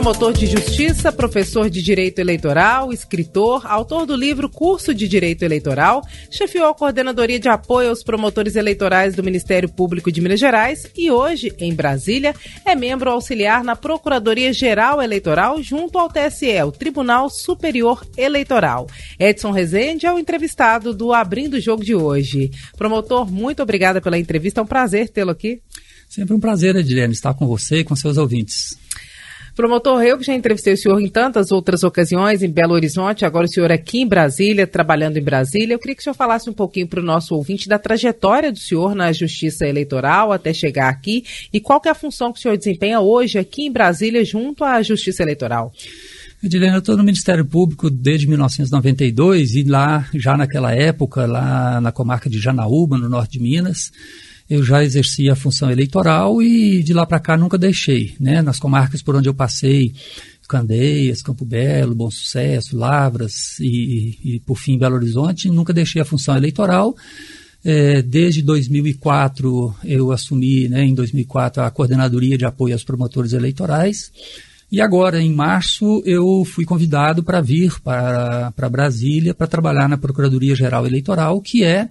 Promotor de justiça, professor de direito eleitoral, escritor, autor do livro Curso de Direito Eleitoral, chefiou a coordenadoria de apoio aos promotores eleitorais do Ministério Público de Minas Gerais e hoje, em Brasília, é membro auxiliar na Procuradoria Geral Eleitoral junto ao TSE, o Tribunal Superior Eleitoral. Edson Rezende é o entrevistado do Abrindo o Jogo de hoje. Promotor, muito obrigada pela entrevista, é um prazer tê-lo aqui. Sempre um prazer, Edilene, estar com você e com seus ouvintes. Promotor, eu que já entrevistei o senhor em tantas outras ocasiões, em Belo Horizonte, agora o senhor aqui em Brasília, trabalhando em Brasília. Eu queria que o senhor falasse um pouquinho para o nosso ouvinte da trajetória do senhor na Justiça Eleitoral até chegar aqui e qual é a função que o senhor desempenha hoje aqui em Brasília junto à Justiça Eleitoral. Edilene, eu estou no Ministério Público desde 1992 e lá, já naquela época, lá na comarca de Janaúba, no norte de Minas, eu já exerci a função eleitoral e de lá para cá nunca deixei. Né? Nas comarcas por onde eu passei, Candeias, Campo Belo, Bom Sucesso, Lavras e, e por fim Belo Horizonte, nunca deixei a função eleitoral. É, desde 2004 eu assumi, né, em 2004, a coordenadoria de apoio aos promotores eleitorais. E agora, em março, eu fui convidado para vir para, para Brasília para trabalhar na Procuradoria Geral Eleitoral, que é,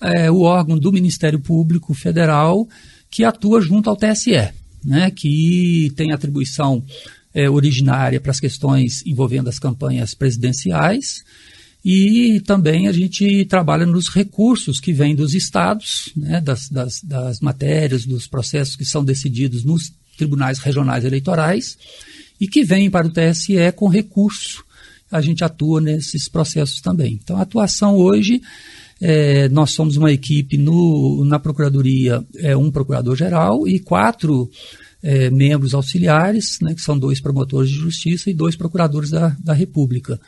é, o órgão do Ministério Público Federal que atua junto ao TSE, né, que tem atribuição é, originária para as questões envolvendo as campanhas presidenciais. E também a gente trabalha nos recursos que vêm dos estados, né, das, das, das matérias, dos processos que são decididos nos tribunais regionais eleitorais e que vêm para o TSE com recurso. A gente atua nesses processos também. Então, a atuação hoje, é, nós somos uma equipe no, na Procuradoria, é, um procurador-geral e quatro é, membros auxiliares, né, que são dois promotores de justiça e dois procuradores da, da República.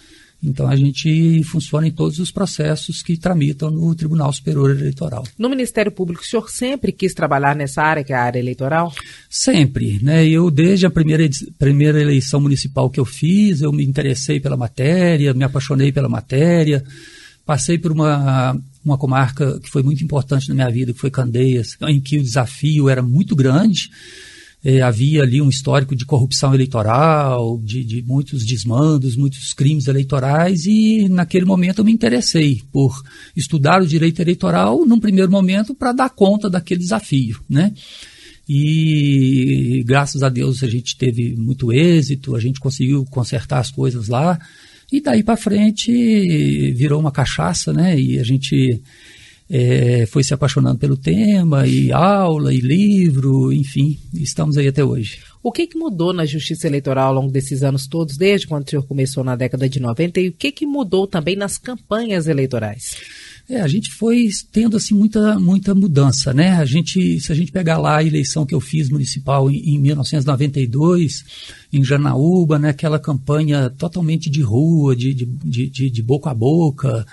Então a gente funciona em todos os processos que tramitam no Tribunal Superior Eleitoral. No Ministério Público, o senhor sempre quis trabalhar nessa área, que é a área eleitoral? Sempre, né? Eu desde a primeira, primeira eleição municipal que eu fiz, eu me interessei pela matéria, me apaixonei pela matéria, passei por uma uma comarca que foi muito importante na minha vida, que foi Candeias, em que o desafio era muito grande é, havia ali um histórico de corrupção eleitoral, de, de, muitos desmandos, muitos crimes eleitorais, e naquele momento eu me interessei por estudar o direito eleitoral, num primeiro momento, para dar conta daquele desafio, né? E graças a Deus a gente teve muito êxito, a gente conseguiu consertar as coisas lá, e daí para frente virou uma cachaça, né? E a gente é, foi se apaixonando pelo tema, e aula, e livro, enfim, estamos aí até hoje. O que, que mudou na justiça eleitoral ao longo desses anos todos, desde quando o senhor começou na década de 90, e o que, que mudou também nas campanhas eleitorais? É, a gente foi tendo assim muita, muita mudança, né? A gente, se a gente pegar lá a eleição que eu fiz municipal em, em 1992, em Janaúba, né? Aquela campanha totalmente de rua, de, de, de, de boca a boca,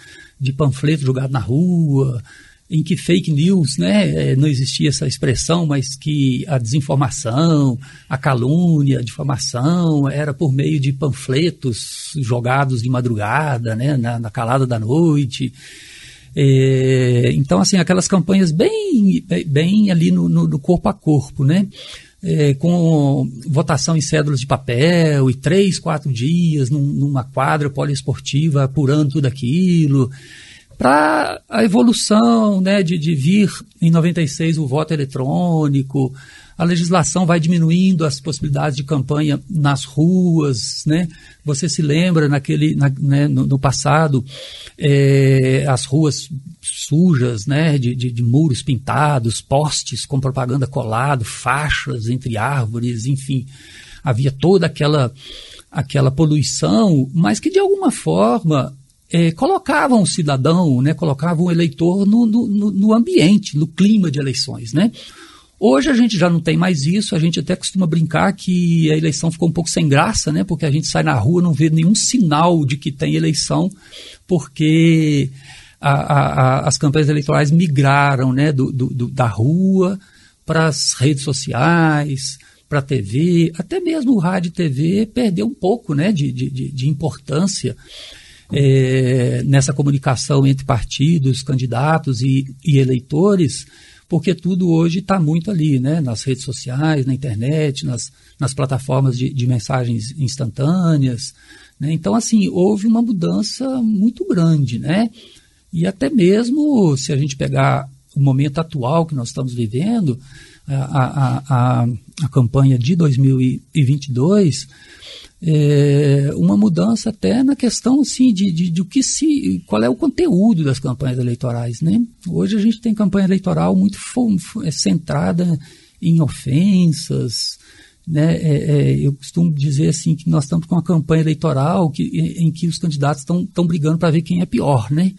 de panfleto jogado na rua, em que fake news, né, é, não existia essa expressão, mas que a desinformação, a calúnia, a difamação era por meio de panfletos jogados de madrugada, né, na, na calada da noite. É, então, assim, aquelas campanhas bem, bem ali no, no, no corpo a corpo, né? É, com votação em cédulas de papel e três, quatro dias num, numa quadra poliesportiva apurando tudo aquilo, para a evolução né, de, de vir em 96 o voto eletrônico, a legislação vai diminuindo as possibilidades de campanha nas ruas, né? Você se lembra naquele, na, né, no, no, passado, é, as ruas sujas, né, de, de, de, muros pintados, postes com propaganda colado, faixas entre árvores, enfim, havia toda aquela aquela poluição, mas que de alguma forma é, colocavam o cidadão, né, colocavam o eleitor no, no, no ambiente, no clima de eleições, né? Hoje a gente já não tem mais isso, a gente até costuma brincar que a eleição ficou um pouco sem graça, né? Porque a gente sai na rua não vê nenhum sinal de que tem eleição, porque a, a, as campanhas eleitorais migraram né, do, do, da rua para as redes sociais, para a TV, até mesmo o rádio e TV perdeu um pouco né, de, de, de importância. É, nessa comunicação entre partidos, candidatos e, e eleitores, porque tudo hoje está muito ali, né? nas redes sociais, na internet, nas, nas plataformas de, de mensagens instantâneas. Né? Então, assim, houve uma mudança muito grande, né? E até mesmo, se a gente pegar o momento atual que nós estamos vivendo, a, a, a, a campanha de 2022, é, uma mudança até na questão assim, de, de, de que se, qual é o conteúdo das campanhas eleitorais. Né? Hoje a gente tem campanha eleitoral muito é, centrada em ofensas. Né? É, é, eu costumo dizer assim que nós estamos com uma campanha eleitoral que, em, em que os candidatos estão brigando para ver quem é pior, né?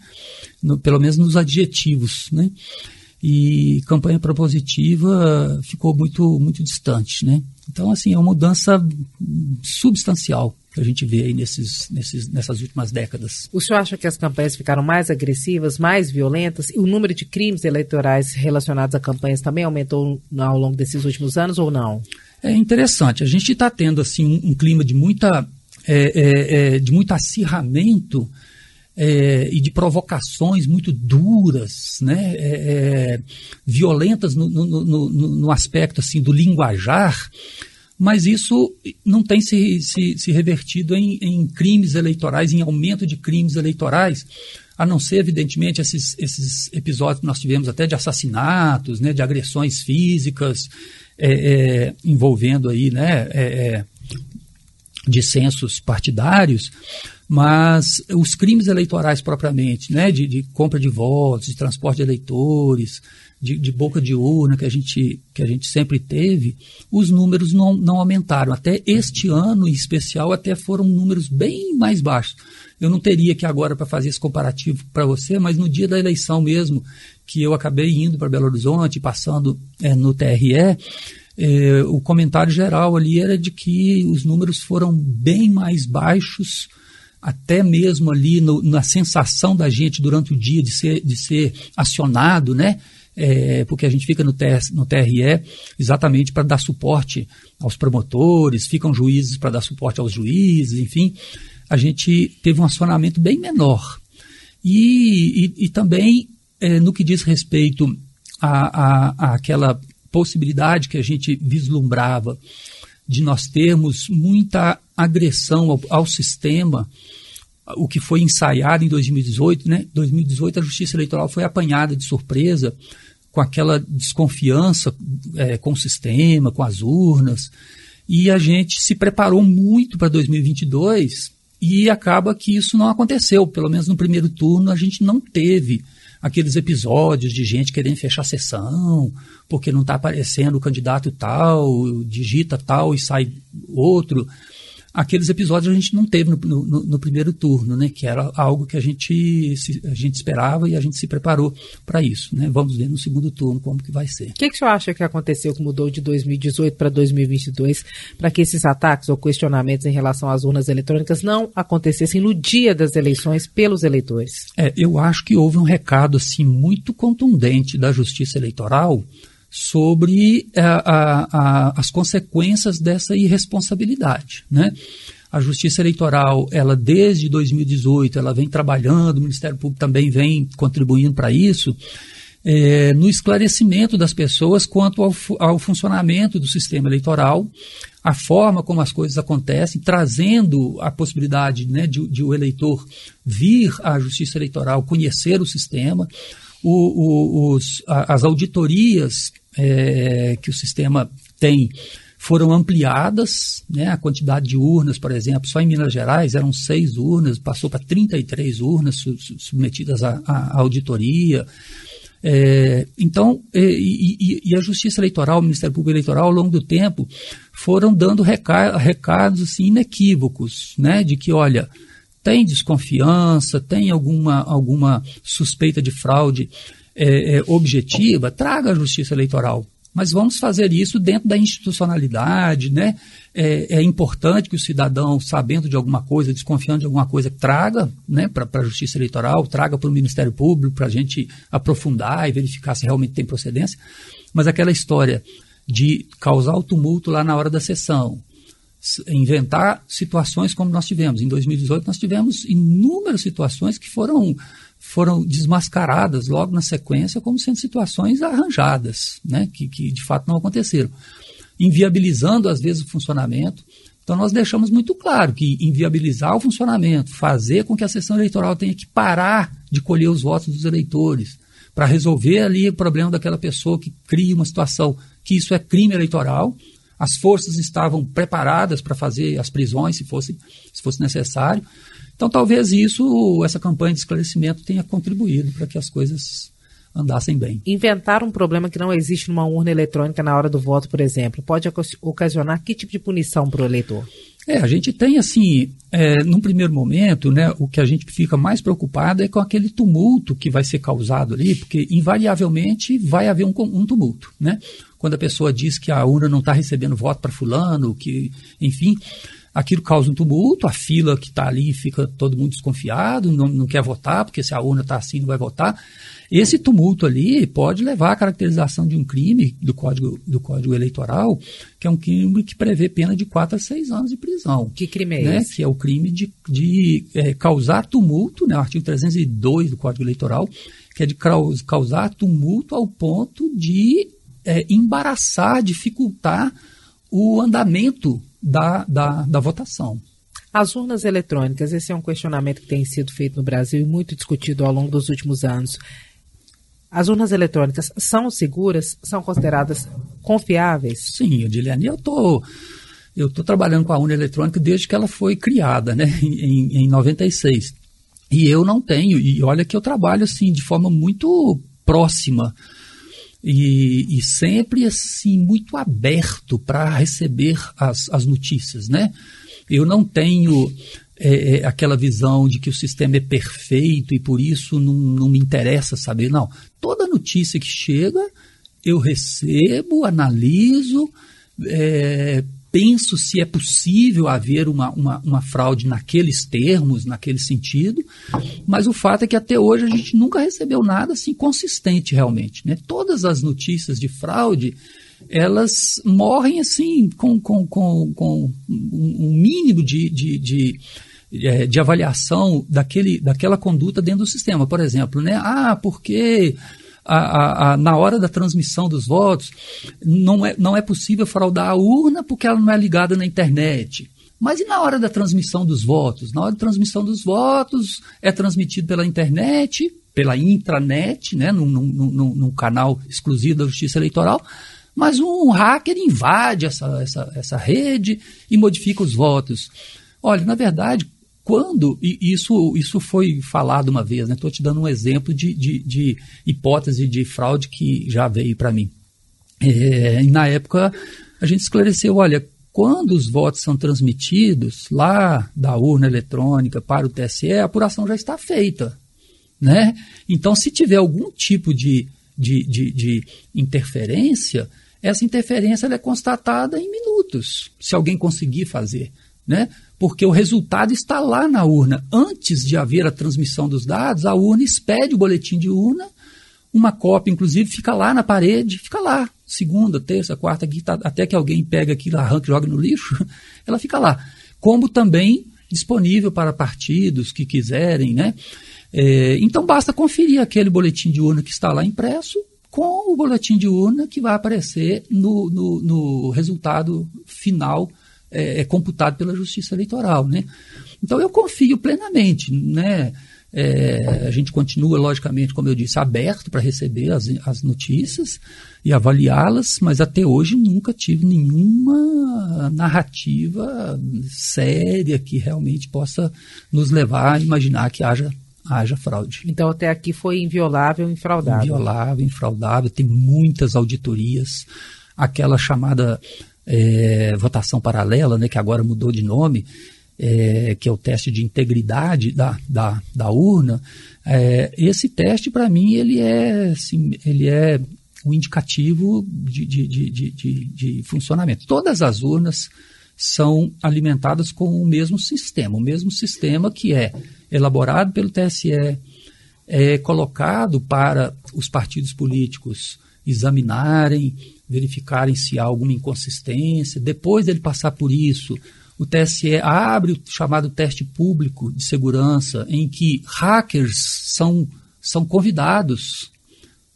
No, pelo menos nos adjetivos. Né? E campanha propositiva ficou muito, muito distante, né? Então, assim, é uma mudança substancial que a gente vê aí nesses, nesses, nessas últimas décadas. O senhor acha que as campanhas ficaram mais agressivas, mais violentas? E o número de crimes eleitorais relacionados a campanhas também aumentou ao longo desses últimos anos ou não? É interessante. A gente está tendo assim um, um, clima de muita é, é, é, de muito acirramento é, e de provocações muito duras, né, é, é, violentas no, no, no, no, aspecto assim do linguajar, mas isso não tem se, se, se revertido em, em, crimes eleitorais, em aumento de crimes eleitorais, a não ser, evidentemente, esses, esses episódios que nós tivemos até de assassinatos, né, de agressões físicas, é, é, envolvendo aí, né, é, dissensos partidários, mas os crimes eleitorais propriamente, né, de, de compra de votos, de transporte de eleitores, de, de, boca de urna que a gente, que a gente sempre teve, os números não, não aumentaram. Até este ano, em especial, até foram números bem mais baixos. Eu não teria aqui agora para fazer esse comparativo para você, mas no dia da eleição mesmo, que eu acabei indo para Belo Horizonte, passando é, no TRE, é, o comentário geral ali era de que os números foram bem mais baixos até mesmo ali no, na sensação da gente durante o dia de ser, de ser acionado, né? É, porque a gente fica no, TS, no TRE exatamente para dar suporte aos promotores, ficam juízes para dar suporte aos juízes, enfim, a gente teve um acionamento bem menor. E, e, e também é, no que diz respeito à, àquela possibilidade que a gente vislumbrava de nós termos muita agressão ao, ao sistema, o que foi ensaiado em 2018, né? 2018 a Justiça Eleitoral foi apanhada de surpresa com aquela desconfiança é, com o sistema, com as urnas, e a gente se preparou muito para 2022 e acaba que isso não aconteceu, pelo menos no primeiro turno a gente não teve aqueles episódios de gente querendo fechar sessão, porque não está aparecendo o candidato tal, digita tal e sai outro aqueles episódios a gente não teve no, no, no, primeiro turno, né? Que era algo que a gente, a gente esperava e a gente se preparou para isso, né? Vamos ver no segundo turno como que vai ser. O que, que o senhor acha que aconteceu que mudou de 2018 para 2022 para que esses ataques ou questionamentos em relação às urnas eletrônicas não acontecessem no dia das eleições pelos eleitores? É, eu acho que houve um recado assim muito contundente da Justiça Eleitoral sobre a, a, a, as consequências dessa irresponsabilidade, né? A Justiça Eleitoral, ela desde 2018, ela vem trabalhando, o Ministério Público também vem contribuindo para isso, é, no esclarecimento das pessoas quanto ao, ao, funcionamento do sistema eleitoral, a forma como as coisas acontecem, trazendo a possibilidade né, de, de o eleitor vir à Justiça Eleitoral, conhecer o sistema, o, o, os, as auditorias é, que o sistema tem foram ampliadas, né, a quantidade de urnas, por exemplo, só em Minas Gerais eram seis urnas, passou para 33 urnas submetidas à, à auditoria. É, então, e, e, e, a Justiça Eleitoral, o Ministério Público Eleitoral, ao longo do tempo, foram dando recados assim, inequívocos, né, de que, olha, tem desconfiança, tem alguma, alguma suspeita de fraude é, é, objetiva, traga a justiça eleitoral. Mas vamos fazer isso dentro da institucionalidade, né? É, é importante que o cidadão, sabendo de alguma coisa, desconfiando de alguma coisa, traga né, para a Justiça Eleitoral, traga para o Ministério Público para a gente aprofundar e verificar se realmente tem procedência. Mas aquela história de causar o tumulto lá na hora da sessão, inventar situações como nós tivemos. Em 2018, nós tivemos inúmeras situações que foram, foram desmascaradas logo na sequência como sendo situações arranjadas, né? que, que de fato não aconteceram, inviabilizando às vezes o funcionamento. Então, nós deixamos muito claro que inviabilizar o funcionamento, fazer com que a sessão eleitoral tenha que parar de colher os votos dos eleitores, para resolver ali o problema daquela pessoa que cria uma situação que isso é crime eleitoral, as forças estavam preparadas para fazer as prisões, se fosse, se fosse necessário. Então, talvez isso, essa campanha de esclarecimento tenha contribuído para que as coisas andassem bem. Inventar um problema que não existe numa urna eletrônica na hora do voto, por exemplo, pode ocasionar que tipo de punição para o eleitor? É, a gente tem assim, é, num primeiro momento, né, o que a gente fica mais preocupado é com aquele tumulto que vai ser causado ali, porque invariavelmente vai haver um, um tumulto, né? Quando a pessoa diz que a urna não está recebendo voto para fulano, que, enfim, aquilo causa um tumulto, a fila que está ali fica todo mundo desconfiado, não, não quer votar, porque se a urna está assim não vai votar. Esse tumulto ali pode levar à caracterização de um crime do Código, do código Eleitoral, que é um crime que prevê pena de 4 a 6 anos de prisão. Que crime é né? esse? Que é o crime de, de é, causar tumulto, né? o artigo 302 do Código Eleitoral, que é de causar tumulto ao ponto de é, embaraçar, dificultar o andamento da, da, da votação. As urnas eletrônicas, esse é um questionamento que tem sido feito no Brasil e muito discutido ao longo dos últimos anos. As urnas eletrônicas são seguras? São consideradas confiáveis? Sim, Ediliane, eu estou eu tô trabalhando com a urna eletrônica desde que ela foi criada, né, em, em 96. E eu não tenho, e olha que eu trabalho assim de forma muito próxima e, e sempre assim muito aberto para receber as, as notícias, né? Eu não tenho é, é, aquela visão de que o sistema é perfeito e por isso não, não me interessa saber. Não. Toda notícia que chega, eu recebo, analiso, é, penso se é possível haver uma, uma, uma, fraude naqueles termos, naquele sentido, mas o fato é que até hoje a gente nunca recebeu nada assim consistente realmente. Né? Todas as notícias de fraude elas morrem assim com, com, com, com um mínimo de, de, de é, de avaliação daquele, daquela conduta dentro do sistema. Por exemplo, né? ah, porque a, a, a, na hora da transmissão dos votos, não é, não é possível fraudar a urna porque ela não é ligada na internet. Mas e na hora da transmissão dos votos? Na hora da transmissão dos votos, é transmitido pela internet, pela intranet, né, num, num, num, num canal exclusivo da Justiça Eleitoral, mas um hacker invade essa, essa, essa rede e modifica os votos. Olha, na verdade, quando, e isso, isso foi falado uma vez, estou né? te dando um exemplo de, de, de, hipótese de fraude que já veio para mim. É, na época, a gente esclareceu: olha, quando os votos são transmitidos lá da urna eletrônica para o TSE, a apuração já está feita. Né? Então, se tiver algum tipo de, de, de, de interferência, essa interferência é constatada em minutos, se alguém conseguir fazer. Né? Porque o resultado está lá na urna. Antes de haver a transmissão dos dados, a urna expede o boletim de urna, uma cópia, inclusive, fica lá na parede, fica lá, segunda, terça, quarta, quinta, até que alguém pega aquilo, arranca e joga no lixo, ela fica lá. Como também disponível para partidos que quiserem, né? É, então basta conferir aquele boletim de urna que está lá impresso com o boletim de urna que vai aparecer no, no, no resultado final é, é computado pela Justiça Eleitoral, né? Então eu confio plenamente, né? É, a gente continua, logicamente, como eu disse, aberto para receber as, as notícias e avaliá-las, mas até hoje nunca tive nenhuma narrativa séria que realmente possa nos levar a imaginar que haja, haja fraude. Então até aqui foi inviolável, infraudável. Inviolável, infraudável, tem muitas auditorias, aquela chamada é, votação paralela, né, que agora mudou de nome, é, que é o teste de integridade da, da, da urna, é, esse teste, para mim, ele é, assim, ele é um indicativo de, de, de, de, de funcionamento. Todas as urnas são alimentadas com o mesmo sistema, o mesmo sistema que é elaborado pelo TSE, é colocado para os partidos políticos examinarem, verificarem se há alguma inconsistência. Depois dele passar por isso, o TSE abre o chamado teste público de segurança, em que hackers são, são convidados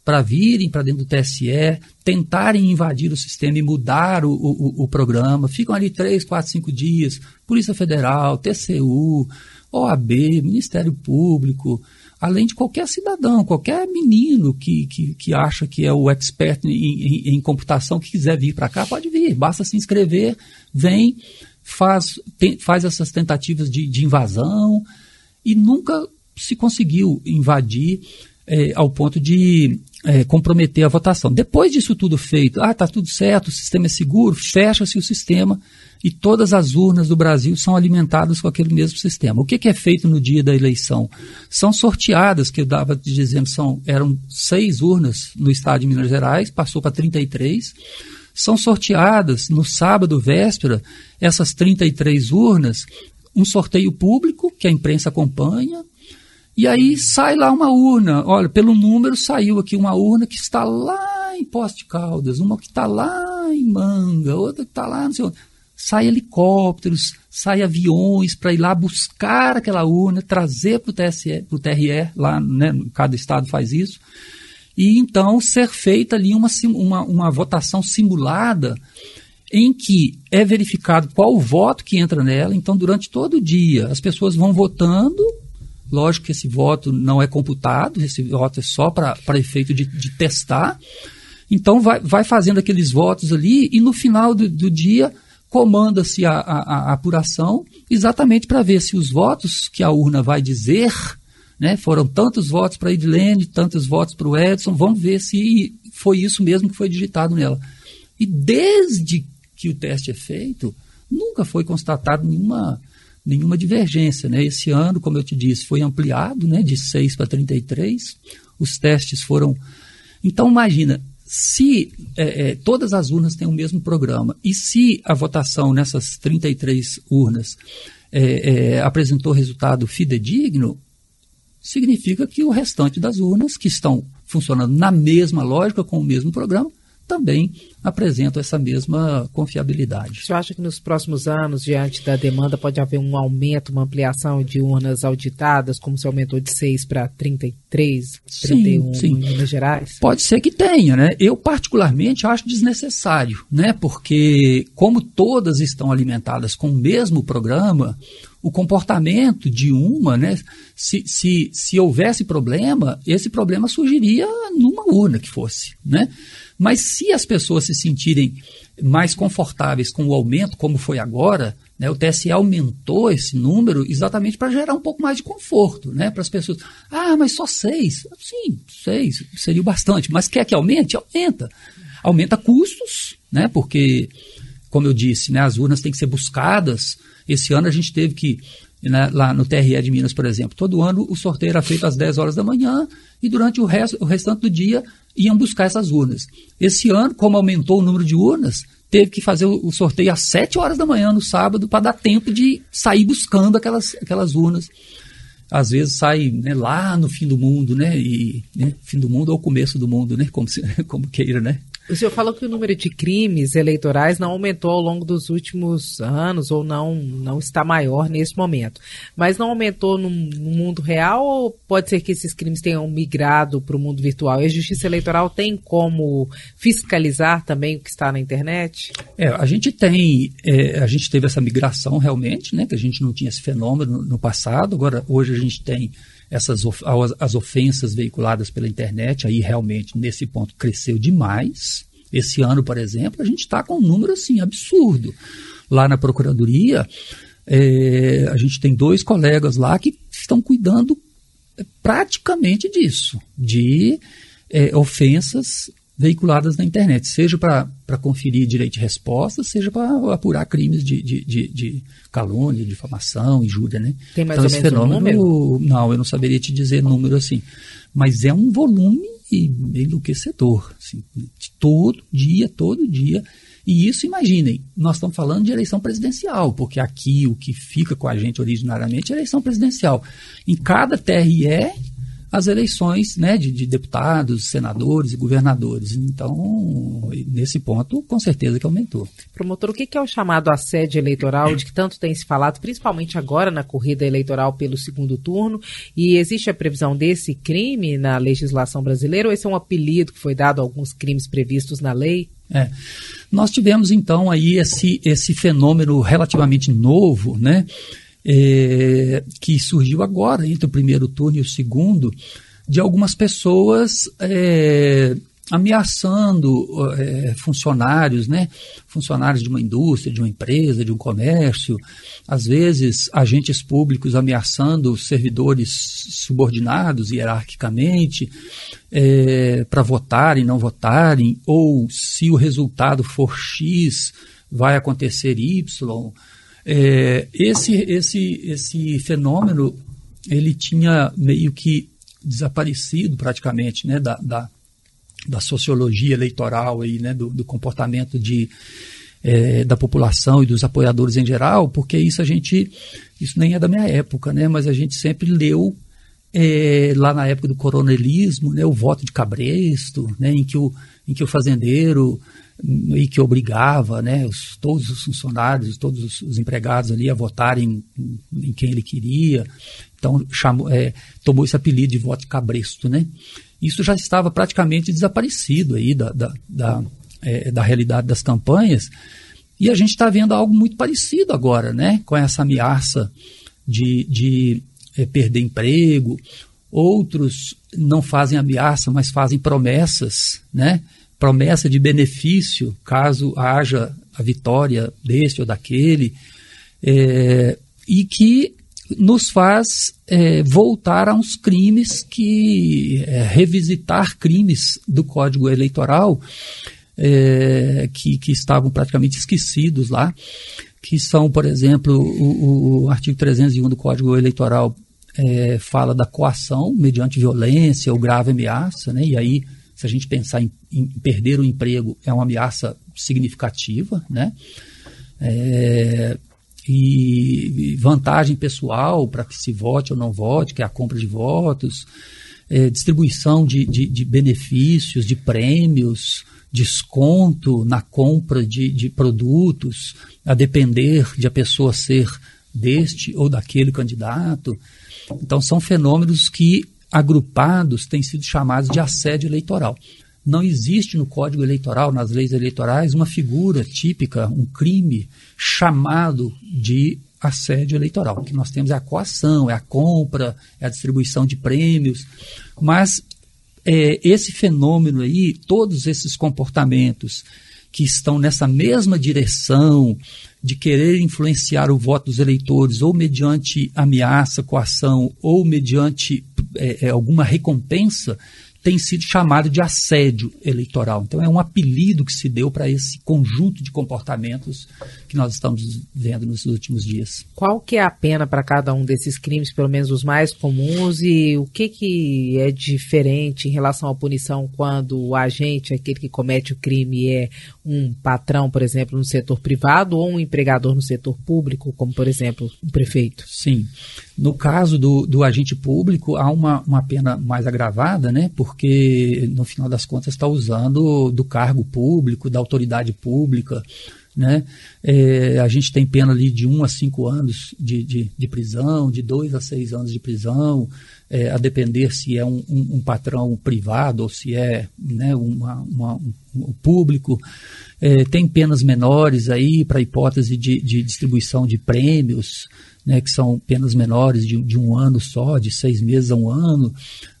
para virem para dentro do TSE, tentarem invadir o sistema e mudar o, o, o, programa. Ficam ali três, quatro, cinco dias. Polícia Federal, TCU, OAB, Ministério Público, além de qualquer cidadão, qualquer menino que, que, que acha que é o expert em, em, em computação que quiser vir para cá, pode vir. Basta se inscrever, vem, faz, tem, faz essas tentativas de, de invasão e nunca se conseguiu invadir é, ao ponto de é, comprometer a votação. Depois disso tudo feito, ah, está tudo certo, o sistema é seguro, fecha-se o sistema e todas as urnas do Brasil são alimentadas com aquele mesmo sistema. O que, que é feito no dia da eleição? São sorteadas, que eu dava dizendo, são, eram seis urnas no estado de Minas Gerais, passou para 33. São sorteadas no sábado, véspera, essas 33 urnas, um sorteio público que a imprensa acompanha, e aí sai lá uma urna. Olha, pelo número saiu aqui uma urna que está lá em Poste de Caldas, uma que está lá em Manga, outra que está lá não sei onde. Sai helicópteros, sai aviões para ir lá buscar aquela urna, trazer para o TRE, lá, né, cada estado faz isso, e então ser feita ali uma, uma, uma votação simulada em que é verificado qual o voto que entra nela. Então, durante todo o dia, as pessoas vão votando Lógico que esse voto não é computado, esse voto é só para efeito de, de, testar. Então, vai, vai fazendo aqueles votos ali e no final do, do dia comanda-se a, a, a, apuração exatamente para ver se os votos que a urna vai dizer, né, foram tantos votos para a Edilene, tantos votos para o Edson, vamos ver se foi isso mesmo que foi digitado nela. E desde que o teste é feito, nunca foi constatado nenhuma nenhuma divergência. Né? Esse ano, como eu te disse, foi ampliado né, de 6 para 33, os testes foram. Então, imagina, se é, é, todas as urnas têm o mesmo programa e se a votação nessas 33 urnas é, é, apresentou resultado fidedigno, significa que o restante das urnas, que estão funcionando na mesma lógica, com o mesmo programa, também apresentam essa mesma confiabilidade. Você acha que nos próximos anos, diante da demanda, pode haver um aumento, uma ampliação de urnas auditadas, como se aumentou de 6 para 33, 31 sim, sim. em Minas Gerais? Pode ser que tenha, né? Eu particularmente acho desnecessário, né? Porque como todas estão alimentadas com o mesmo programa, o comportamento de uma, né? Se, se, se houvesse problema, esse problema surgiria numa urna que fosse, né? Mas se as pessoas se sentirem mais confortáveis com o aumento, como foi agora, né, o TSE aumentou esse número exatamente para gerar um pouco mais de conforto né, para as pessoas. Ah, mas só seis? Sim, seis seria bastante. Mas quer que aumente? Aumenta. Aumenta custos, né, porque, como eu disse, né, as urnas têm que ser buscadas. Esse ano a gente teve que né, lá no TRE de Minas, por exemplo. Todo ano o sorteio era feito às 10 horas da manhã e durante o, resto, o restante do dia iam buscar essas urnas. Esse ano, como aumentou o número de urnas, teve que fazer o, o sorteio às 7 horas da manhã no sábado para dar tempo de sair buscando aquelas, aquelas urnas. Às vezes sai né, lá no fim do mundo, né? E né, fim do mundo ou começo do mundo, né? Como, se, como queira, né? O senhor falou que o número de crimes eleitorais não aumentou ao longo dos últimos anos ou não, não está maior nesse momento. Mas não aumentou no, no mundo real ou pode ser que esses crimes tenham migrado para o mundo virtual? E a Justiça Eleitoral tem como fiscalizar também o que está na internet? É, a gente tem, é, a gente teve essa migração realmente, né? Que a gente não tinha esse fenômeno no, no passado. Agora, hoje a gente tem essas as ofensas veiculadas pela internet, aí realmente nesse ponto cresceu demais. Esse ano, por exemplo, a gente está com um número assim absurdo. Lá na Procuradoria, é, a gente tem dois colegas lá que estão cuidando é, praticamente disso, de é, ofensas veiculadas na internet, seja para conferir direito de resposta, seja para apurar crimes de, de, de, de calúnia, difamação, injúria, né? Tem mais então, ou menos fenômeno, um número? Não, eu não saberia te dizer número assim, mas é um volume enlouquecedor, assim, todo dia, todo dia, e isso, imaginem, nós estamos falando de eleição presidencial, porque aqui o que fica com a gente originariamente é eleição presidencial. Em cada TRE as eleições né, de, de, deputados, senadores e governadores. Então, nesse ponto, com certeza que aumentou. Promotor, o que é o chamado assédio eleitoral, de que tanto tem se falado, principalmente agora na corrida eleitoral pelo segundo turno? E existe a previsão desse crime na legislação brasileira ou esse é um apelido que foi dado a alguns crimes previstos na lei? É. Nós tivemos então aí esse, esse fenômeno relativamente novo, né? É, que surgiu agora, entre o primeiro turno e o segundo, de algumas pessoas é, ameaçando é, funcionários, né? funcionários de uma indústria, de uma empresa, de um comércio, às vezes agentes públicos ameaçando servidores subordinados hierarquicamente é, para votarem, não votarem, ou se o resultado for X, vai acontecer Y. É, esse, esse, esse fenômeno ele tinha meio que desaparecido praticamente né, da, da, da sociologia eleitoral, aí, né, do, do comportamento de, é, da população e dos apoiadores em geral, porque isso a gente, isso nem é da minha época, né, mas a gente sempre leu é, lá na época do coronelismo, né, o voto de cabresto, né, em, que o, em que o fazendeiro e que obrigava né, os, todos os funcionários, todos os, os, empregados ali a votarem em, em quem ele queria. Então chamou, é, tomou esse apelido de voto cabresto. Né? Isso já estava praticamente desaparecido aí da, da, da, é, da realidade das campanhas. E a gente está vendo algo muito parecido agora, né? com essa ameaça de, de é, perder emprego. Outros não fazem ameaça, mas fazem promessas, né? Promessa de benefício caso haja a vitória deste ou daquele, é, e que nos faz é, voltar a uns crimes que é, revisitar crimes do Código Eleitoral é, que, que estavam praticamente esquecidos lá, que são, por exemplo, o, o artigo 301 do Código Eleitoral é, fala da coação mediante violência ou grave ameaça, né? E aí se a gente pensar em, em perder o emprego, é uma ameaça significativa, né? É, e vantagem pessoal para que se vote ou não vote, que é a compra de votos, é, distribuição de, de, de, benefícios, de prêmios, desconto na compra de, de produtos, a depender de a pessoa ser deste ou daquele candidato. Então, são fenômenos que agrupados têm sido chamados de assédio eleitoral. Não existe no Código Eleitoral, nas leis eleitorais, uma figura típica, um crime chamado de assédio eleitoral. O que nós temos é a coação, é a compra, é a distribuição de prêmios, mas é, esse fenômeno aí, todos esses comportamentos que estão nessa mesma direção de querer influenciar o voto dos eleitores, ou mediante ameaça, coação, ou mediante é, é, alguma recompensa, tem sido chamado de assédio eleitoral. Então, é um apelido que se deu para esse conjunto de comportamentos que nós estamos vendo nos últimos dias. Qual que é a pena para cada um desses crimes, pelo menos os mais comuns, e o que, que é diferente em relação à punição quando o agente, aquele que comete o crime, é um patrão, por exemplo, no setor privado ou um empregador no setor público, como, por exemplo, o prefeito? Sim. No caso do, do agente público, há uma, uma pena mais agravada, né? porque, no final das contas, está usando do cargo público, da autoridade pública. Né? É, a gente tem pena ali de 1 a 5 anos de, de, de prisão, de 2 a 6 anos de prisão, é, a depender se é um, um, um, patrão privado ou se é né, uma, uma, um, público. É, tem penas menores aí para hipótese de, de distribuição de prêmios, né, que são penas menores de, de um ano só, de seis meses a um ano.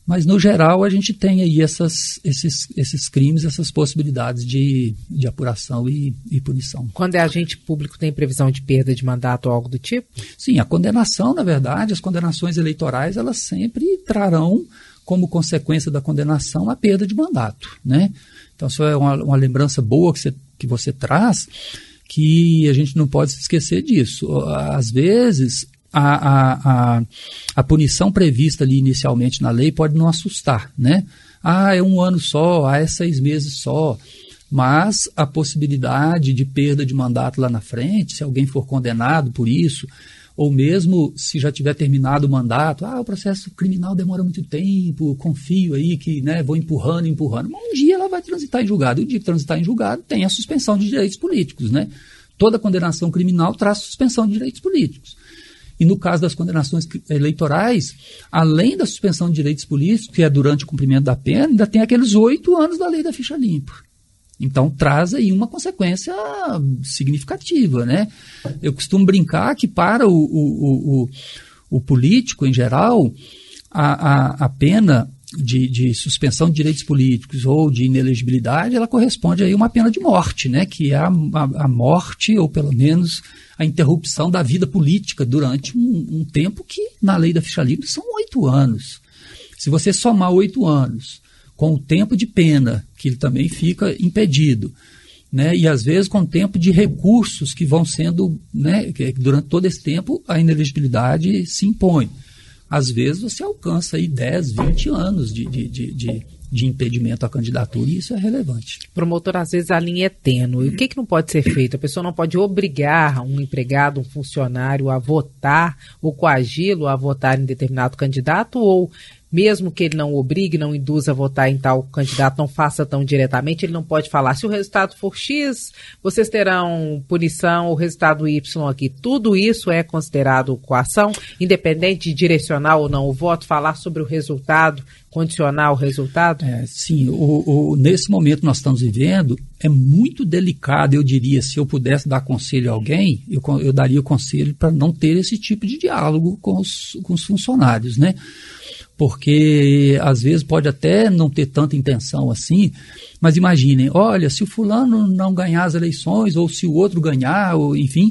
Mas, no geral, a gente tem aí essas, esses, esses crimes, essas possibilidades de, de apuração e, e punição. Quando é agente público, tem previsão de perda de mandato ou algo do tipo? Sim, a condenação, na verdade, as condenações eleitorais, elas sempre trarão como consequência da condenação a perda de mandato, né? Então, isso é uma, uma lembrança boa que você, que você traz, que a gente não pode se esquecer disso. Às vezes, a, a, a, a, punição prevista ali inicialmente na lei pode não assustar, né? Ah, é um ano só, ah, é seis meses só. Mas a possibilidade de perda de mandato lá na frente, se alguém for condenado por isso, ou mesmo se já tiver terminado o mandato, ah, o processo criminal demora muito tempo, confio aí que né, vou empurrando, empurrando. Mas um dia ela vai transitar em julgado. E o dia que transitar em julgado tem a suspensão de direitos políticos. Né? Toda condenação criminal traz suspensão de direitos políticos. E no caso das condenações eleitorais, além da suspensão de direitos políticos, que é durante o cumprimento da pena, ainda tem aqueles oito anos da lei da ficha limpa. Então traz aí uma consequência significativa, né? Eu costumo brincar que para o, o, o, o político em geral, a, a, a pena de, de, suspensão de direitos políticos ou de inelegibilidade, ela corresponde aí a uma pena de morte, né? Que é a, a, a morte, ou pelo menos a interrupção da vida política durante um, um tempo que, na lei da ficha livre, são oito anos. Se você somar oito anos com o tempo de pena, que ele também fica impedido. Né? E às vezes com o tempo de recursos que vão sendo, né, durante todo esse tempo a inelegibilidade se impõe. Às vezes você alcança aí 10, 20 anos de, de, de, de, de impedimento à candidatura e isso é relevante. Promotor, às vezes a linha é tênue. O que, que não pode ser feito? A pessoa não pode obrigar um empregado, um funcionário a votar ou coagi-lo a votar em determinado candidato ou mesmo que ele não obrigue, não induza a votar em tal candidato, não faça tão diretamente, ele não pode falar. Se o resultado for X, vocês terão punição, o resultado Y aqui. Tudo isso é considerado coação, independente de direcionar ou não o voto, falar sobre o resultado, condicionar o resultado? É, sim, o, o, nesse momento nós estamos vivendo, é muito delicado, eu diria, se eu pudesse dar conselho a alguém, eu, eu daria o conselho para não ter esse tipo de diálogo com os, com os funcionários, né? Porque às vezes pode até não ter tanta intenção assim, mas imaginem, olha, se o fulano não ganhar as eleições, ou se o outro ganhar, ou enfim,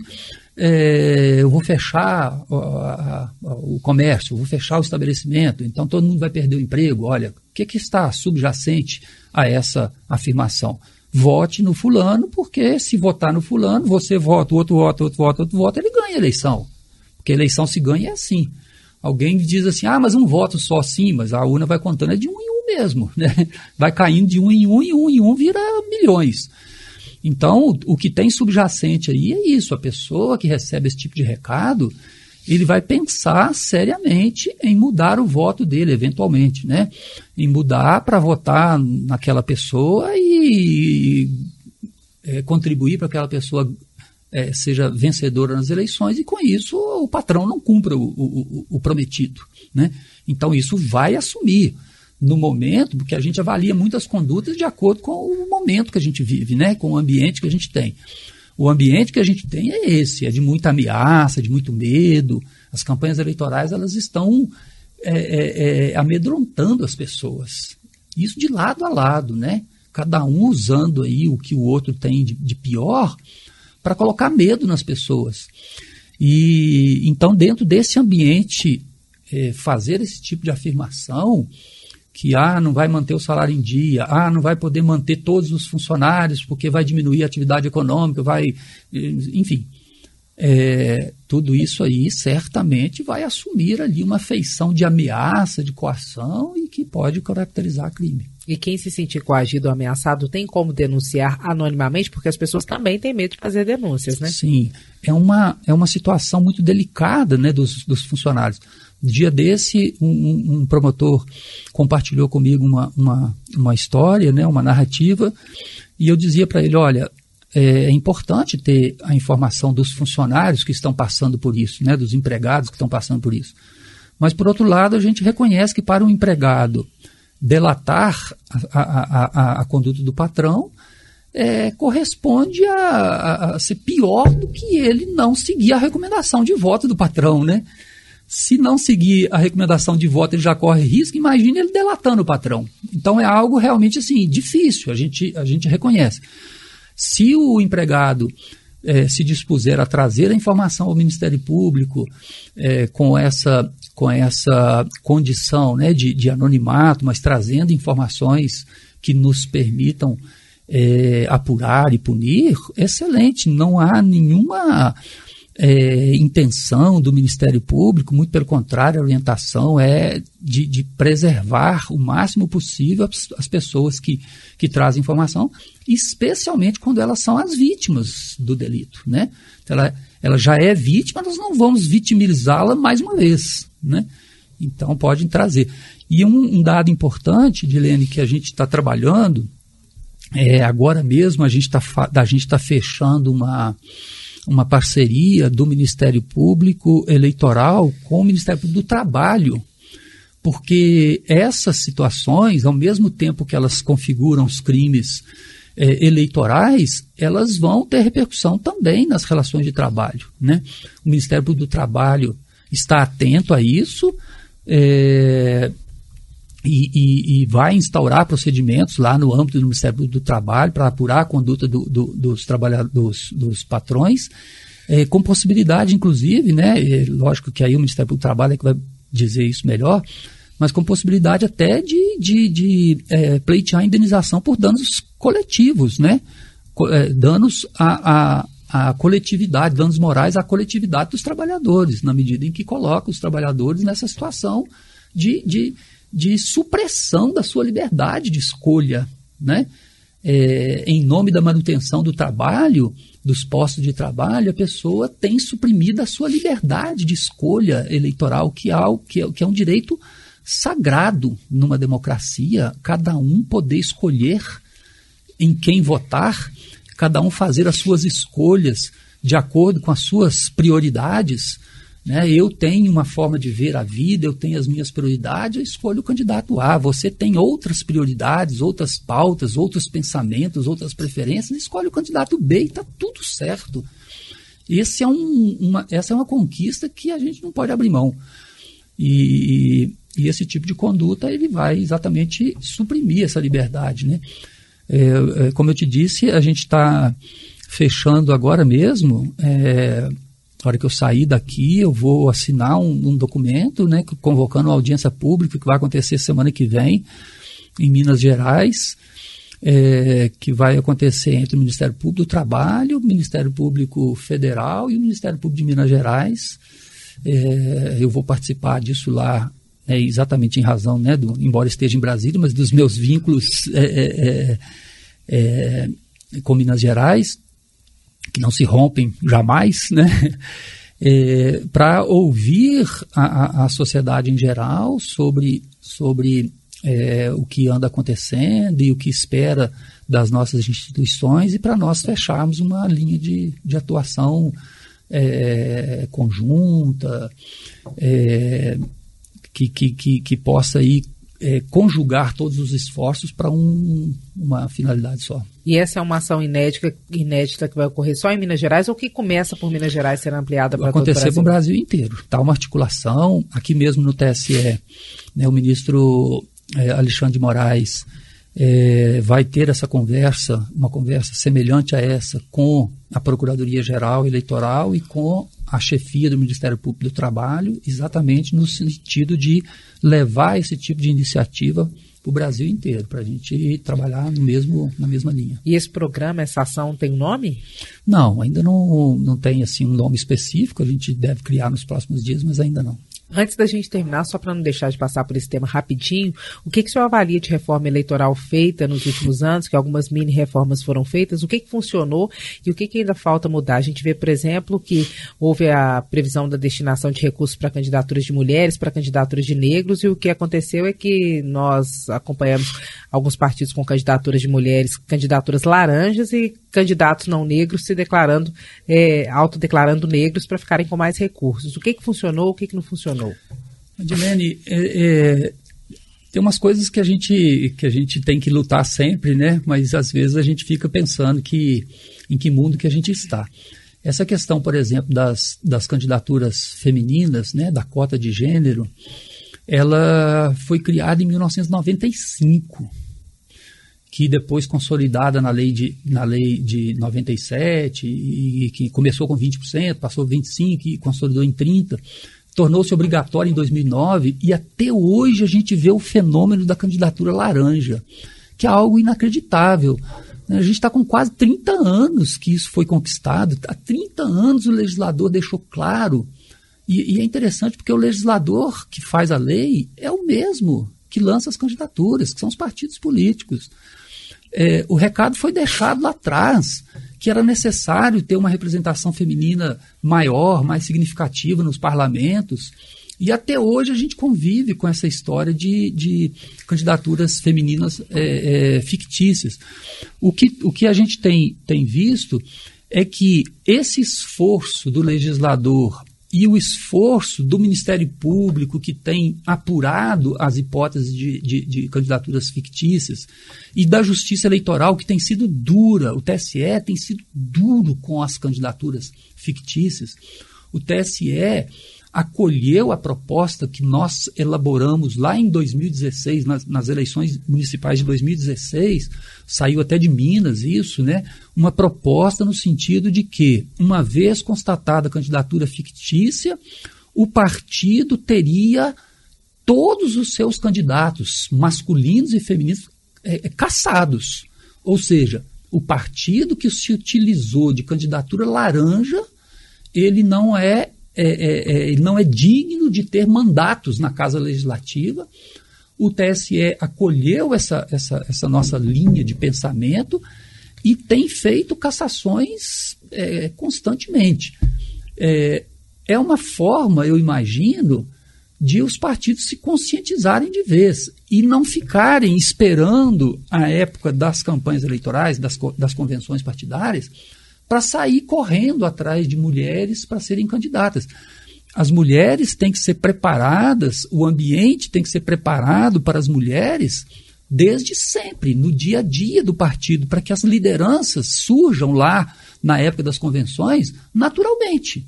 é, eu vou fechar o comércio, vou fechar o estabelecimento, então todo mundo vai perder o emprego. Olha, o que, que está subjacente a essa afirmação? Vote no fulano, porque se votar no fulano, você vota, o outro vota, outro vota, outro vota, ele ganha a eleição. Porque a eleição se ganha assim. Alguém diz assim, ah, mas um voto só sim, mas a urna vai contando é de um em um mesmo, né? Vai caindo de um em um e um em um vira milhões. Então, o que tem subjacente aí é isso, a pessoa que recebe esse tipo de recado, ele vai pensar seriamente em mudar o voto dele, eventualmente, né? Em mudar para votar naquela pessoa e é, contribuir para aquela pessoa é, seja vencedora nas eleições e com isso o patrão não cumpra o, o, o, prometido. Né? Então isso vai assumir no momento, porque a gente avalia muitas condutas de acordo com o momento que a gente vive, né? com o ambiente que a gente tem. O ambiente que a gente tem é esse, é de muita ameaça, de muito medo. As campanhas eleitorais elas estão é, é, é amedrontando as pessoas. Isso de lado a lado, né? Cada um usando aí o que o outro tem de, de pior para colocar medo nas pessoas. E então, dentro desse ambiente, é, fazer esse tipo de afirmação que ah, não vai manter o salário em dia, ah, não vai poder manter todos os funcionários porque vai diminuir a atividade econômica, vai, enfim, é, tudo isso aí certamente vai assumir ali uma feição de ameaça, de coação que pode caracterizar crime. E quem se sentir coagido ou ameaçado tem como denunciar anonimamente, porque as pessoas também têm medo de fazer denúncias, né? Sim, é uma, é uma situação muito delicada né, dos, dos funcionários. Dia desse, um, um promotor compartilhou comigo uma, uma, uma história, né, uma narrativa, e eu dizia para ele: olha, é, é importante ter a informação dos funcionários que estão passando por isso, né, dos empregados que estão passando por isso. Mas, por outro lado, a gente reconhece que para um empregado delatar a, a, a, a conduta do patrão é, corresponde a, a, ser pior do que ele não seguir a recomendação de voto do patrão, né? Se não seguir a recomendação de voto, ele já corre risco, imagine ele delatando o patrão. Então é algo realmente assim, difícil, a gente, a gente reconhece. Se o empregado é, se dispuser a trazer a informação ao Ministério Público é, com essa com essa condição né, de, de anonimato, mas trazendo informações que nos permitam é, apurar e punir, excelente. Não há nenhuma é, intenção do Ministério Público, muito pelo contrário, a orientação é de, de preservar o máximo possível as, as, pessoas que, que trazem informação, especialmente quando elas são as vítimas do delito. Né? Então, ela, ela já é vítima, nós não vamos vitimizá-la mais uma vez. Né? Então, pode trazer. E um, um dado importante, Dilene, que a gente está trabalhando, é, agora mesmo a gente está tá fechando uma, uma parceria do Ministério Público Eleitoral com o Ministério Público do Trabalho, porque essas situações, ao mesmo tempo que elas configuram os crimes é, eleitorais, elas vão ter repercussão também nas relações de trabalho. Né? O Ministério Público do Trabalho está atento a isso. É, e, e, e, vai instaurar procedimentos lá no âmbito do Ministério do Trabalho para apurar a conduta do, do, dos trabalhadores, dos, patrões, é, com possibilidade, inclusive, né, é, lógico que aí o Ministério do Trabalho é que vai dizer isso melhor, mas com possibilidade até de, de, de é, pleitear indenização por danos coletivos, né, é, danos à, à, à coletividade, danos morais à coletividade dos trabalhadores, na medida em que coloca os trabalhadores nessa situação de, de de supressão da sua liberdade de escolha, né? É, em nome da manutenção do trabalho, dos postos de trabalho, a pessoa tem suprimida a sua liberdade de escolha eleitoral, que é, que é, que é um direito sagrado numa democracia, cada um poder escolher em quem votar, cada um fazer as suas escolhas de acordo com as suas prioridades. Né? Eu tenho uma forma de ver a vida, eu tenho as minhas prioridades, eu escolho o candidato A. Você tem outras prioridades, outras pautas, outros pensamentos, outras preferências, escolhe o candidato B e está tudo certo. É um, uma, essa é uma conquista que a gente não pode abrir mão. E, e esse tipo de conduta ele vai exatamente suprimir essa liberdade. Né? É, é, como eu te disse, a gente está fechando agora mesmo. É, na hora que eu sair daqui, eu vou assinar um, um documento, né, convocando uma audiência pública que vai acontecer semana que vem em Minas Gerais, é, que vai acontecer entre o Ministério Público do Trabalho, o Ministério Público Federal e o Ministério Público de Minas Gerais. É, eu vou participar disso lá é, exatamente em razão, né, do, embora esteja em Brasília, mas dos meus vínculos é, é, é, com Minas Gerais que não se rompem jamais, né? É, para ouvir a, a, sociedade em geral sobre, sobre é, o que anda acontecendo e o que espera das nossas instituições e para nós fecharmos uma linha de, de atuação é, conjunta que, que, que, que, possa ir é, conjugar todos os esforços para um, uma finalidade só. E essa é uma ação inédita, inédita que vai ocorrer só em Minas Gerais ou que começa por Minas Gerais ser ampliada para todo o Brasil? acontecer para o Brasil inteiro. Está uma articulação, aqui mesmo no TSE, né, o ministro é, Alexandre de Moraes é, vai ter essa conversa, uma conversa semelhante a essa com a Procuradoria-Geral Eleitoral e com a chefia do Ministério Público do Trabalho, exatamente no sentido de levar esse tipo de iniciativa para o Brasil inteiro, para a gente trabalhar no mesmo, na mesma linha. E esse programa, essa ação tem um nome? Não, ainda não, não tem assim um nome específico, a gente deve criar nos próximos dias, mas ainda não. Antes da gente terminar, só para não deixar de passar por esse tema rapidinho, o que, que o senhor avalia de reforma eleitoral feita nos últimos anos, que algumas mini reformas foram feitas, o que, que funcionou e o que, que ainda falta mudar? A gente vê, por exemplo, que houve a previsão da destinação de recursos para candidaturas de mulheres, para candidaturas de negros, e o que aconteceu é que nós acompanhamos alguns partidos com candidaturas de mulheres, candidaturas laranjas e candidatos não negros se declarando, é, autodeclarando negros para ficarem com mais recursos. O que, que funcionou, o que, que não funcionou? Adilene, é, é, tem umas coisas que a, gente, que a gente tem que lutar sempre, né? mas às vezes a gente fica pensando que em que mundo que a gente está. Essa questão, por exemplo, das, das candidaturas femininas, né, da cota de gênero, ela foi criada em 1995 que depois consolidada na lei de, na lei de 97, e que começou com 20%, passou 25% e consolidou em 30%, tornou-se obrigatório em 2009 e até hoje a gente vê o fenômeno da candidatura laranja, que é algo inacreditável. A gente está com quase 30 anos que isso foi conquistado. Há 30 anos o legislador deixou claro. E, e é interessante porque o legislador que faz a lei é o mesmo que lança as candidaturas, que são os partidos políticos é, o recado foi deixado lá atrás, que era necessário ter uma representação feminina maior, mais significativa nos parlamentos. E até hoje a gente convive com essa história de, de candidaturas femininas é, é, fictícias. O que, o que a gente tem, tem visto é que esse esforço do legislador e o esforço do Ministério Público, que tem apurado as hipóteses de, de, de, candidaturas fictícias, e da Justiça Eleitoral, que tem sido dura, o TSE tem sido duro com as candidaturas fictícias. O TSE acolheu a proposta que nós elaboramos lá em 2016, nas, nas, eleições municipais de 2016, saiu até de Minas isso, né? Uma proposta no sentido de que, uma vez constatada a candidatura fictícia, o partido teria todos os seus candidatos, masculinos e femininos, é, é, caçados. Ou seja, o partido que se utilizou de candidatura laranja, ele não é é, é, é, não é digno de ter mandatos na Casa Legislativa. O TSE acolheu essa, essa, essa nossa linha de pensamento e tem feito cassações é, constantemente. É, é uma forma, eu imagino, de os partidos se conscientizarem de vez e não ficarem esperando a época das campanhas eleitorais, das, das convenções partidárias, para sair correndo atrás de mulheres para serem candidatas. As mulheres têm que ser preparadas, o ambiente tem que ser preparado para as mulheres desde sempre, no dia a dia do partido, para que as lideranças surjam lá na época das convenções naturalmente.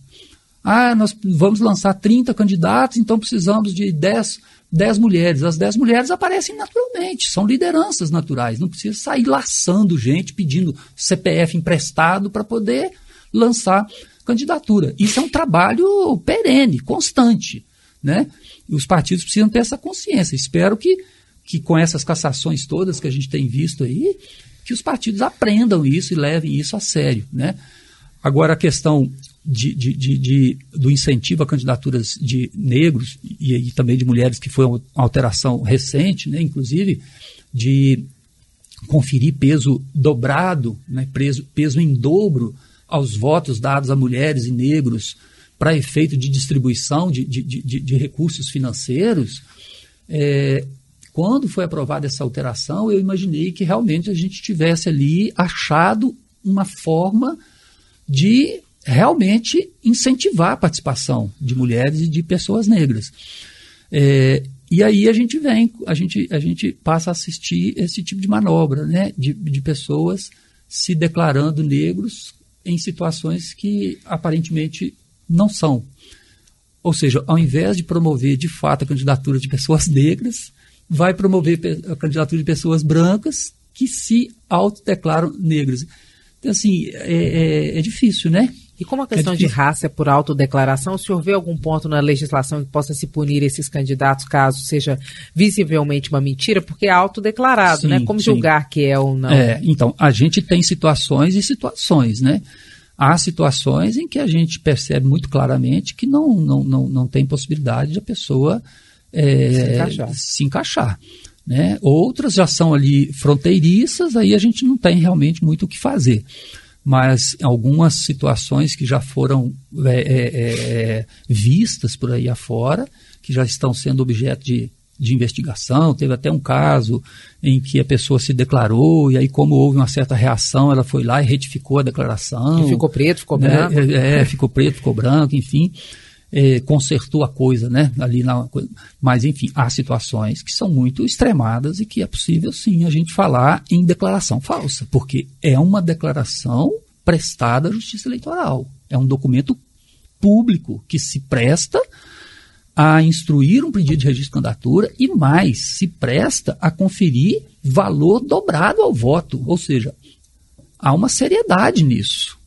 Ah, nós vamos lançar 30 candidatos, então precisamos de 10 dez mulheres. As dez mulheres aparecem naturalmente, são lideranças naturais. Não precisa sair laçando gente, pedindo CPF emprestado para poder lançar candidatura. Isso é um trabalho perene, constante. Né? E os partidos precisam ter essa consciência. Espero que, que com essas cassações todas que a gente tem visto aí, que os partidos aprendam isso e levem isso a sério. Né? Agora, a questão de, de, de, de, do incentivo a candidaturas de negros e, e, também de mulheres, que foi uma alteração recente, né, inclusive, de conferir peso dobrado, né, peso, peso em dobro aos votos dados a mulheres e negros para efeito de distribuição de, de, de, de recursos financeiros. É, quando foi aprovada essa alteração, eu imaginei que realmente a gente tivesse ali achado uma forma de realmente incentivar a participação de mulheres e de pessoas negras. É, e aí a gente vem, a gente, a gente passa a assistir esse tipo de manobra, né? De, de pessoas se declarando negros em situações que aparentemente não são. Ou seja, ao invés de promover de fato a candidatura de pessoas negras, vai promover a candidatura de pessoas brancas que se autodeclaram negras. Então, assim, é, é, é difícil, né? E como a questão é de raça é por autodeclaração, o senhor vê algum ponto na legislação que possa se punir esses candidatos caso seja visivelmente uma mentira? Porque é autodeclarado, né? sim, né? Como sim. julgar que é ou não? É, então, a gente tem situações e situações, né? Há situações em que a gente percebe muito claramente que não, não, não, não tem possibilidade de a pessoa é, se encaixar. Se encaixar né? Outras já são ali fronteiriças, aí a gente não tem realmente muito o que fazer mas algumas situações que já foram é, é, é, vistas por aí afora, que já estão sendo objeto de, de investigação. Teve até um caso em que a pessoa se declarou, e aí, como houve uma certa reação, ela foi lá e retificou a declaração. E ficou preto, ficou né? branco. É, é, ficou preto, ficou branco, enfim. É, consertou a coisa, né? Ali na, mas, enfim, há situações que são muito extremadas e que é possível, sim, a gente falar em declaração falsa, porque é uma declaração prestada à Justiça Eleitoral. É um documento público que se presta a instruir um pedido de registro de candidatura e mais, se presta a conferir valor dobrado ao voto. Ou seja, há uma seriedade nisso,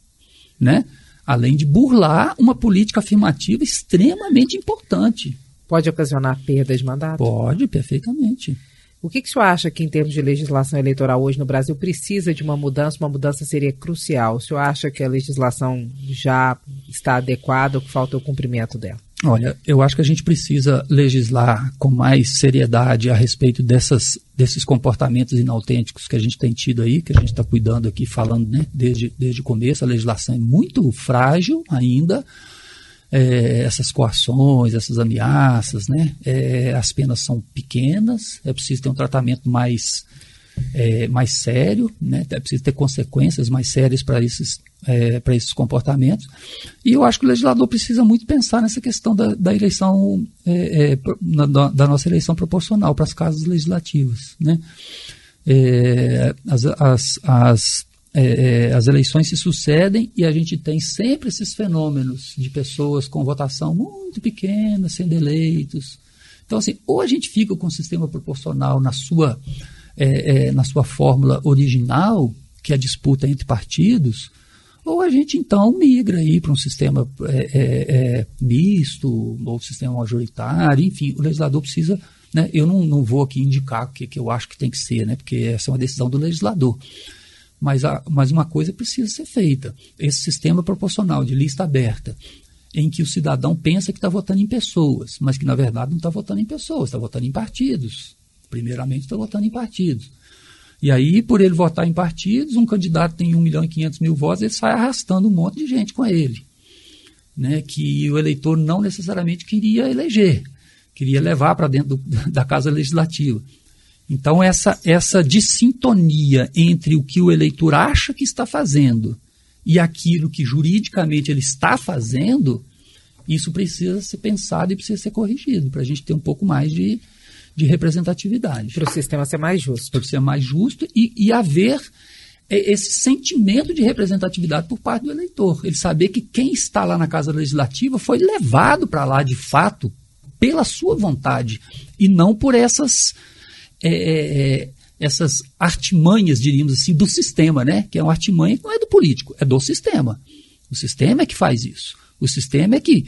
né? Além de burlar uma política afirmativa extremamente importante. Pode ocasionar perda de mandato? Pode, perfeitamente. O que, que o senhor acha que, em termos de legislação eleitoral hoje no Brasil, precisa de uma mudança? Uma mudança seria crucial. O senhor acha que a legislação já está adequada ou que falta o cumprimento dela? Olha, eu acho que a gente precisa legislar com mais seriedade a respeito dessas, desses comportamentos inautênticos que a gente tem tido aí, que a gente está cuidando aqui, falando né, desde, desde o começo. A legislação é muito frágil ainda. É, essas coações, essas ameaças, né? É, as penas são pequenas, é preciso ter um tratamento mais é, mais sério, né? é preciso ter consequências mais sérias para esses, é, para esses comportamentos. E eu acho que o legislador precisa muito pensar nessa questão da, da eleição, é, é na, da nossa eleição proporcional para as casas legislativas. Né? É, as, as, as, é, as eleições se sucedem e a gente tem sempre esses fenômenos de pessoas com votação muito pequena sendo eleitos. Então, assim, ou a gente fica com o sistema proporcional na sua é, é, na sua fórmula original, que é a disputa entre partidos, ou a gente então migra aí para um sistema é, é, é, misto, ou sistema majoritário, enfim, o legislador precisa. Né, eu não, não vou aqui indicar o que, que eu acho que tem que ser, né, porque essa é uma decisão do legislador. Mas, a, mas uma coisa precisa ser feita: esse sistema proporcional de lista aberta, em que o cidadão pensa que está votando em pessoas, mas que na verdade não está votando em pessoas, está votando em partidos primeiramente está votando em partidos. E aí, por ele votar em partidos, um candidato tem 1 milhão e 500 mil votos, ele sai arrastando um monte de gente com ele. Né, que o eleitor não necessariamente queria eleger, queria levar para dentro do, da Casa Legislativa. Então, essa, essa dissintonia entre o que o eleitor acha que está fazendo e aquilo que juridicamente ele está fazendo, isso precisa ser pensado e precisa ser corrigido, para a gente ter um pouco mais de, de representatividade. Para o sistema ser mais justo. Para ser mais justo e, e haver é, esse sentimento de representatividade por parte do eleitor. Ele saber que quem está lá na Casa Legislativa foi levado para lá de fato pela sua vontade e não por essas. É, é, é, essas artimanhas, diríamos assim, do sistema, né? Que é uma artimanha que não é do político, é do sistema. O sistema é que faz isso. O sistema é que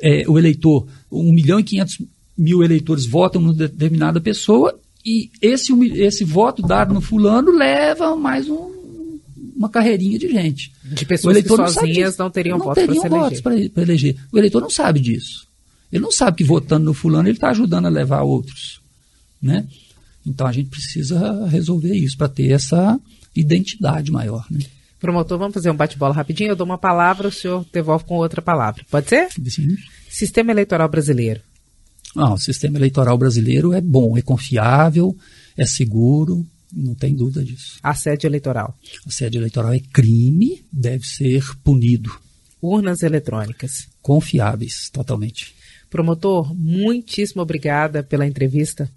é, o eleitor, 1 milhão e 500 mil eleitores votam numa determinada pessoa e esse, esse voto dado no fulano leva mais um, uma carreirinha de gente. De pessoas que sozinhas não, não teriam, não voto teriam votos para eleger. O eleitor não sabe disso. Ele não sabe que votando no fulano ele está ajudando a levar outros. Né? Então a gente precisa resolver isso para ter essa identidade maior. Né? Promotor, vamos fazer um bate-bola rapidinho. Eu dou uma palavra, o senhor devolve com outra palavra. Pode ser? Sim. Sistema eleitoral brasileiro. Não, o sistema eleitoral brasileiro é bom, é confiável, é seguro, não tem dúvida disso. Assédio eleitoral. Assédio eleitoral é crime, deve ser punido. Urnas eletrônicas. Confiáveis, totalmente. Promotor, muitíssimo obrigada pela entrevista.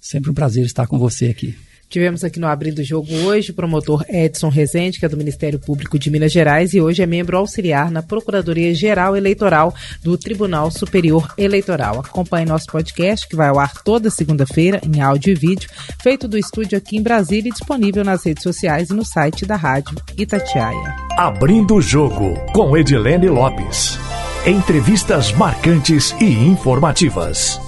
Sempre um prazer estar com você aqui. Tivemos aqui no Abrindo o Jogo hoje o promotor Edson Rezende, que é do Ministério Público de Minas Gerais e hoje é membro auxiliar na Procuradoria Geral Eleitoral do Tribunal Superior Eleitoral. Acompanhe nosso podcast, que vai ao ar toda segunda-feira, em áudio e vídeo, feito do estúdio aqui em Brasília e disponível nas redes sociais e no site da Rádio Itatiaia. Abrindo o Jogo, com Edilene Lopes. Entrevistas marcantes e informativas.